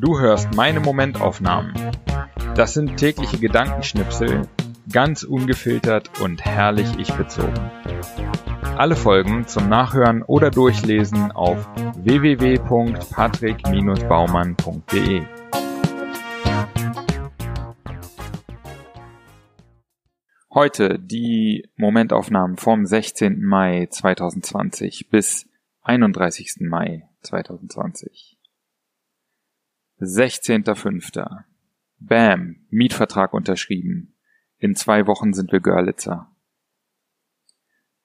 Du hörst meine Momentaufnahmen. Das sind tägliche Gedankenschnipsel, ganz ungefiltert und herrlich ich bezogen. Alle Folgen zum Nachhören oder Durchlesen auf www.patrick-baumann.de. Heute die Momentaufnahmen vom 16. Mai 2020 bis 31. Mai 2020. 16.05. Bam, Mietvertrag unterschrieben. In zwei Wochen sind wir Görlitzer.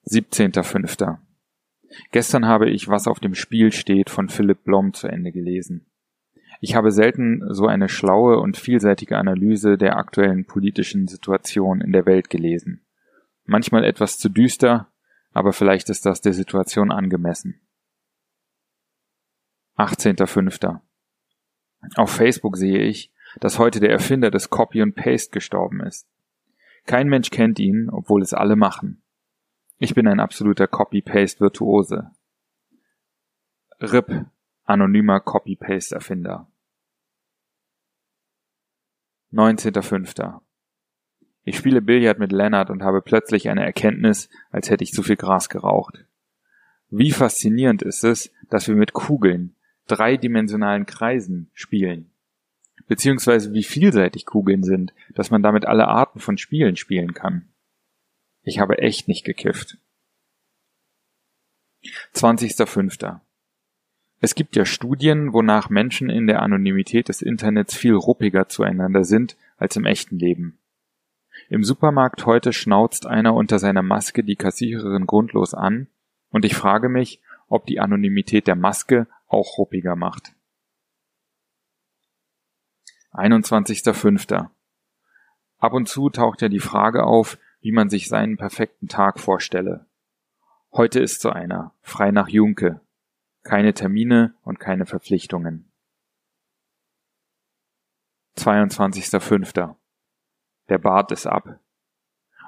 17.05. Gestern habe ich Was auf dem Spiel steht von Philipp Blom zu Ende gelesen. Ich habe selten so eine schlaue und vielseitige Analyse der aktuellen politischen Situation in der Welt gelesen. Manchmal etwas zu düster, aber vielleicht ist das der Situation angemessen. 18.05. Auf Facebook sehe ich, dass heute der Erfinder des Copy and Paste gestorben ist. Kein Mensch kennt ihn, obwohl es alle machen. Ich bin ein absoluter Copy-Paste-Virtuose. RIP, anonymer Copy-Paste-Erfinder. 19.05. Ich spiele Billard mit Lennart und habe plötzlich eine Erkenntnis, als hätte ich zu viel Gras geraucht. Wie faszinierend ist es, dass wir mit Kugeln, dreidimensionalen Kreisen spielen. Beziehungsweise wie vielseitig Kugeln sind, dass man damit alle Arten von Spielen spielen kann. Ich habe echt nicht gekifft. 20.05. Es gibt ja Studien, wonach Menschen in der Anonymität des Internets viel ruppiger zueinander sind als im echten Leben. Im Supermarkt heute schnauzt einer unter seiner Maske die Kassiererin grundlos an, und ich frage mich, ob die Anonymität der Maske auch ruppiger macht. 21.05. Ab und zu taucht ja die Frage auf, wie man sich seinen perfekten Tag vorstelle. Heute ist so einer, frei nach Junke. Keine Termine und keine Verpflichtungen. 22.05. Der Bart ist ab.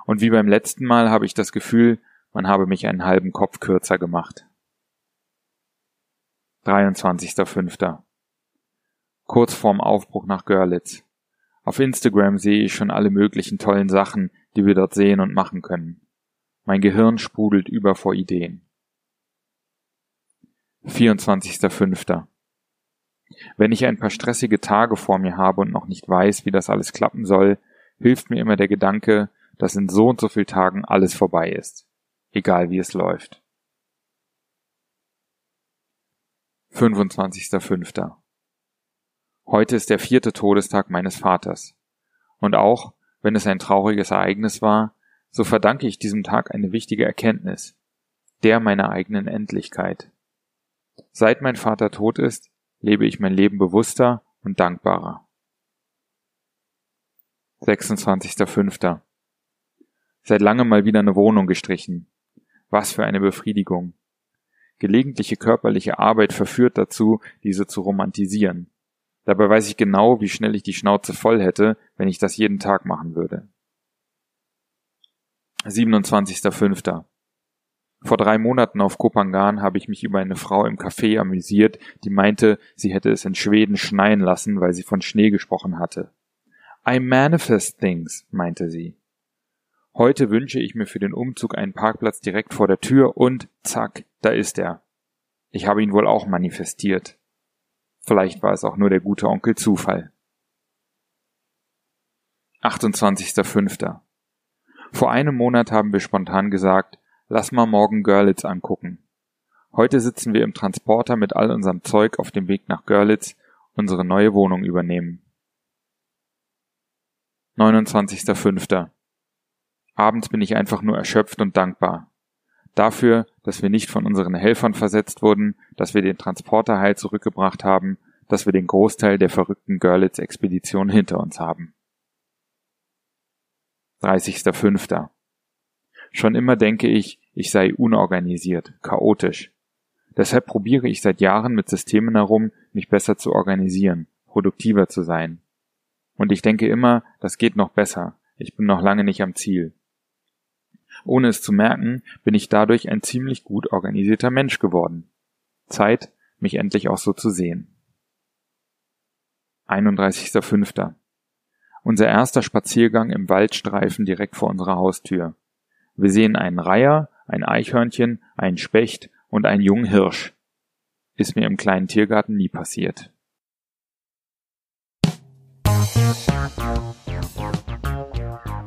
Und wie beim letzten Mal habe ich das Gefühl, man habe mich einen halben Kopf kürzer gemacht. 23.05. Kurz vorm Aufbruch nach Görlitz. Auf Instagram sehe ich schon alle möglichen tollen Sachen, die wir dort sehen und machen können. Mein Gehirn sprudelt über vor Ideen. 24.05. Wenn ich ein paar stressige Tage vor mir habe und noch nicht weiß, wie das alles klappen soll, hilft mir immer der Gedanke, dass in so und so viel Tagen alles vorbei ist. Egal wie es läuft. 25.05. Heute ist der vierte Todestag meines Vaters. Und auch, wenn es ein trauriges Ereignis war, so verdanke ich diesem Tag eine wichtige Erkenntnis, der meiner eigenen Endlichkeit. Seit mein Vater tot ist, lebe ich mein Leben bewusster und dankbarer. 26.05. Seit langem mal wieder eine Wohnung gestrichen. Was für eine Befriedigung. Gelegentliche körperliche Arbeit verführt dazu, diese zu romantisieren. Dabei weiß ich genau, wie schnell ich die Schnauze voll hätte, wenn ich das jeden Tag machen würde. 27.05. Vor drei Monaten auf Kopangan habe ich mich über eine Frau im Café amüsiert, die meinte, sie hätte es in Schweden schneien lassen, weil sie von Schnee gesprochen hatte. I manifest things, meinte sie. Heute wünsche ich mir für den Umzug einen Parkplatz direkt vor der Tür und zack, da ist er. Ich habe ihn wohl auch manifestiert. Vielleicht war es auch nur der gute Onkel Zufall. 28.05. Vor einem Monat haben wir spontan gesagt, lass mal morgen Görlitz angucken. Heute sitzen wir im Transporter mit all unserem Zeug auf dem Weg nach Görlitz, unsere neue Wohnung übernehmen. 29.05. Abends bin ich einfach nur erschöpft und dankbar. Dafür, dass wir nicht von unseren Helfern versetzt wurden, dass wir den Transporter heil zurückgebracht haben, dass wir den Großteil der verrückten Görlitz-Expedition hinter uns haben. 30.05. Schon immer denke ich, ich sei unorganisiert, chaotisch. Deshalb probiere ich seit Jahren mit Systemen herum, mich besser zu organisieren, produktiver zu sein. Und ich denke immer, das geht noch besser, ich bin noch lange nicht am Ziel. Ohne es zu merken, bin ich dadurch ein ziemlich gut organisierter Mensch geworden. Zeit, mich endlich auch so zu sehen. 31.05. Unser erster Spaziergang im Waldstreifen direkt vor unserer Haustür. Wir sehen einen Reiher, ein Eichhörnchen, einen Specht und einen jungen Hirsch. Ist mir im kleinen Tiergarten nie passiert.